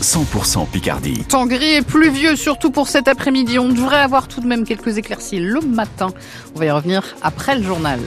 100% Picardie. Temps gris et pluvieux, surtout pour cet après-midi. On devrait avoir tout de même quelques éclaircies le matin. On va y revenir après le journal.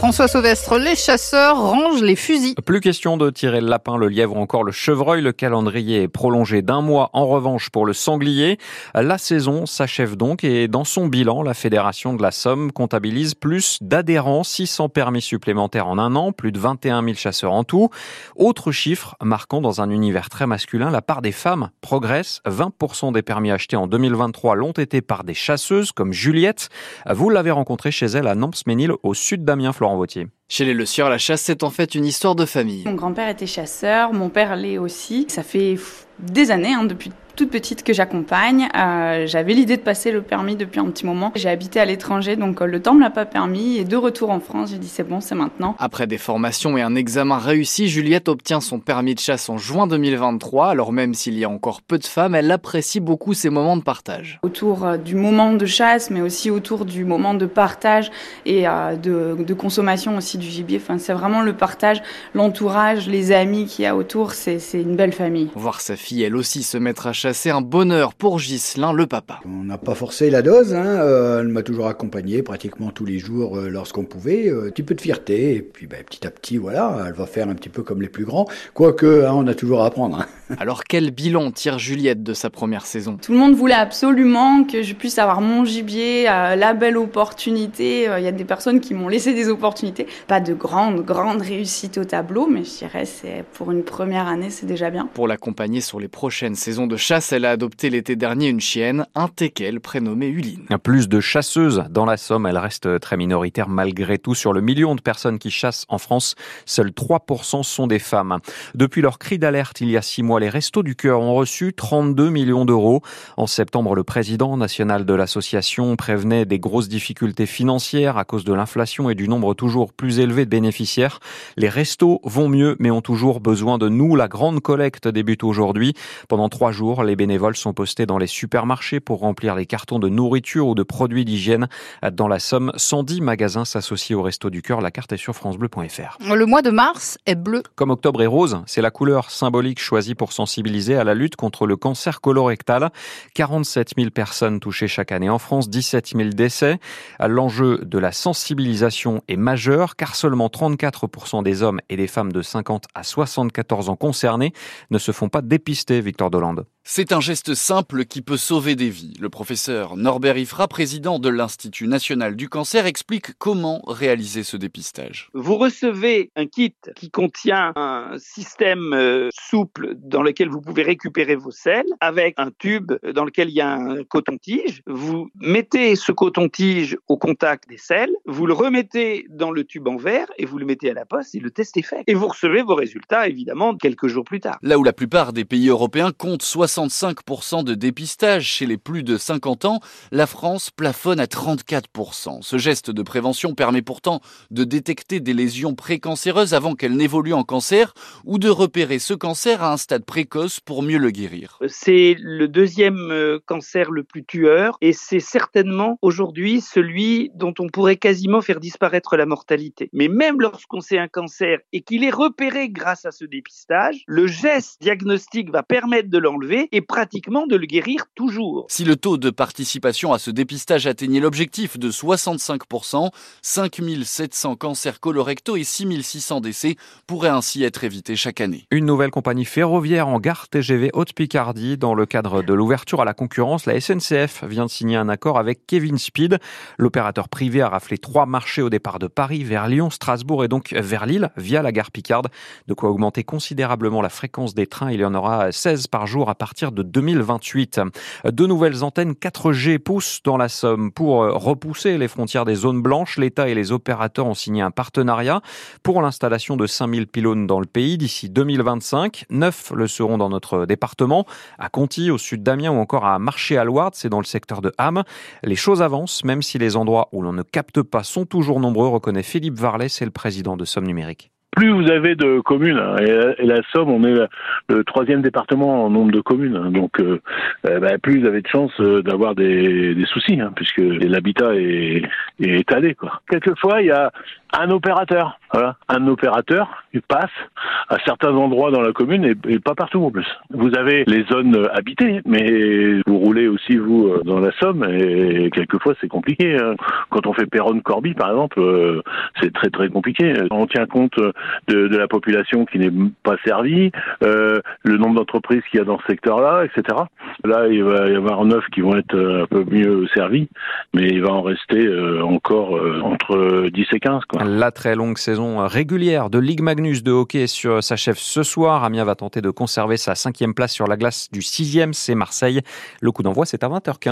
François Sauvestre, les chasseurs rangent les fusils. Plus question de tirer le lapin, le lièvre ou encore le chevreuil. Le calendrier est prolongé d'un mois. En revanche, pour le sanglier, la saison s'achève donc et dans son bilan, la Fédération de la Somme comptabilise plus d'adhérents, 600 permis supplémentaires en un an, plus de 21 000 chasseurs en tout. Autre chiffre marquant dans un univers très masculin, la part des femmes progresse. 20% des permis achetés en 2023 l'ont été par des chasseuses comme Juliette. Vous l'avez rencontrée chez elle à Namps-Ménil au sud d'Amiens, Vautier. Chez les Le Sieur, la chasse, c'est en fait une histoire de famille. Mon grand-père était chasseur, mon père l'est aussi. Ça fait des années, hein, depuis toute petite que j'accompagne. Euh, J'avais l'idée de passer le permis depuis un petit moment. J'ai habité à l'étranger, donc euh, le temps me l'a pas permis. Et de retour en France, j'ai dit c'est bon, c'est maintenant. Après des formations et un examen réussi, Juliette obtient son permis de chasse en juin 2023. Alors même s'il y a encore peu de femmes, elle apprécie beaucoup ces moments de partage. Autour euh, du moment de chasse, mais aussi autour du moment de partage et de, de, consommation aussi du gibier. Enfin, c'est vraiment le partage, l'entourage, les amis qu'il y a autour. C'est une belle famille. Voir sa fille, elle aussi, se mettre à chasser c'est un bonheur pour Ghislain, le papa. On n'a pas forcé la dose, hein. euh, elle m'a toujours accompagné pratiquement tous les jours euh, lorsqu'on pouvait. Euh, un petit peu de fierté, et puis ben, petit à petit, voilà, elle va faire un petit peu comme les plus grands. Quoique, hein, on a toujours à apprendre. Hein. Alors quel bilan tire Juliette de sa première saison? Tout le monde voulait absolument que je puisse avoir mon gibier, la belle opportunité. Il y a des personnes qui m'ont laissé des opportunités. Pas de grande, grande réussite au tableau, mais je dirais c'est pour une première année, c'est déjà bien. Pour l'accompagner sur les prochaines saisons de chasse, elle a adopté l'été dernier une chienne, un teckel prénommé Uline. Plus de chasseuses dans la Somme, elle reste très minoritaire malgré tout. Sur le million de personnes qui chassent en France, seuls 3% sont des femmes. Depuis leur cri d'alerte il y a six mois, les Restos du Cœur ont reçu 32 millions d'euros. En septembre, le président national de l'association prévenait des grosses difficultés financières à cause de l'inflation et du nombre toujours plus élevé de bénéficiaires. Les restos vont mieux, mais ont toujours besoin de nous. La grande collecte débute aujourd'hui. Pendant trois jours, les bénévoles sont postés dans les supermarchés pour remplir les cartons de nourriture ou de produits d'hygiène. Dans la Somme, 110 magasins s'associent au Resto du Cœur. La carte est sur francebleu.fr. Le mois de mars est bleu. Comme octobre est rose, c'est la couleur symbolique choisie pour sensibiliser à la lutte contre le cancer colorectal. 47 000 personnes touchées chaque année en France, 17 000 décès. L'enjeu de la sensibilisation est majeur car seulement 34% des hommes et des femmes de 50 à 74 ans concernés ne se font pas dépister, Victor Dolande. C'est un geste simple qui peut sauver des vies. Le professeur Norbert Ifra, président de l'Institut national du cancer, explique comment réaliser ce dépistage. Vous recevez un kit qui contient un système euh, souple dans lequel vous pouvez récupérer vos selles avec un tube dans lequel il y a un coton-tige. Vous mettez ce coton-tige au contact des selles, vous le remettez dans le tube en verre et vous le mettez à la poste et le test est fait. Et vous recevez vos résultats évidemment quelques jours plus tard. Là où la plupart des pays européens comptent 65% de dépistage chez les plus de 50 ans, la France plafonne à 34%. Ce geste de prévention permet pourtant de détecter des lésions précancéreuses avant qu'elles n'évoluent en cancer ou de repérer ce cancer à un stade précoce pour mieux le guérir. C'est le deuxième euh, cancer le plus tueur et c'est certainement aujourd'hui celui dont on pourrait quasiment faire disparaître la mortalité. Mais même lorsqu'on sait un cancer et qu'il est repéré grâce à ce dépistage, le geste diagnostique va permettre de l'enlever et pratiquement de le guérir toujours. Si le taux de participation à ce dépistage atteignait l'objectif de 65%, 5700 cancers colorectaux et 6600 décès pourraient ainsi être évités chaque année. Une nouvelle compagnie ferroviaire en gare TGV Haute-Picardie. Dans le cadre de l'ouverture à la concurrence, la SNCF vient de signer un accord avec Kevin Speed. L'opérateur privé a raflé trois marchés au départ de Paris vers Lyon, Strasbourg et donc vers Lille via la gare Picarde. De quoi augmenter considérablement la fréquence des trains. Il y en aura 16 par jour à partir de 2028. De nouvelles antennes 4G poussent dans la Somme. Pour repousser les frontières des zones blanches, l'État et les opérateurs ont signé un partenariat pour l'installation de 5000 pylônes dans le pays d'ici 2025. Neuf le seront dans notre département, à Conty, au sud d'Amiens ou encore à Marché-à-Loire, c'est dans le secteur de Ham. Les choses avancent, même si les endroits où l'on ne capte pas sont toujours nombreux, reconnaît Philippe Varlet, c'est le président de Somme Numérique plus vous avez de communes, hein, et, la Somme, on est le troisième département en nombre de communes, hein, donc euh, bah, plus vous avez de chances euh, d'avoir des, soucis, hein, puisque l'habitat est, étalé. Quoi. Quelquefois, il y a un opérateur Voilà. Un opérateur il passe à certains endroits dans la commune et, pas partout en plus. Vous avez les zones habitées, mais vous roulez aussi vous euh, dans la Somme et quelquefois c'est compliqué. Hein. Quand on fait Péronne-Corby par exemple, euh, c'est très très compliqué. On tient compte de, la population qui n'est pas servie, euh, le nombre d'entreprises qu'il y a dans ce secteur-là, etc. Là, il va y avoir neuf qui vont être un peu mieux servis, mais il va en rester encore entre 10 et 15. Quoi. La très longue saison régulière de Ligue Magnus de hockey s'achève ce soir. Amiens va tenter de conserver sa cinquième place sur la glace du sixième, c'est Marseille. Le coup d'envoi, c'est à 20h15.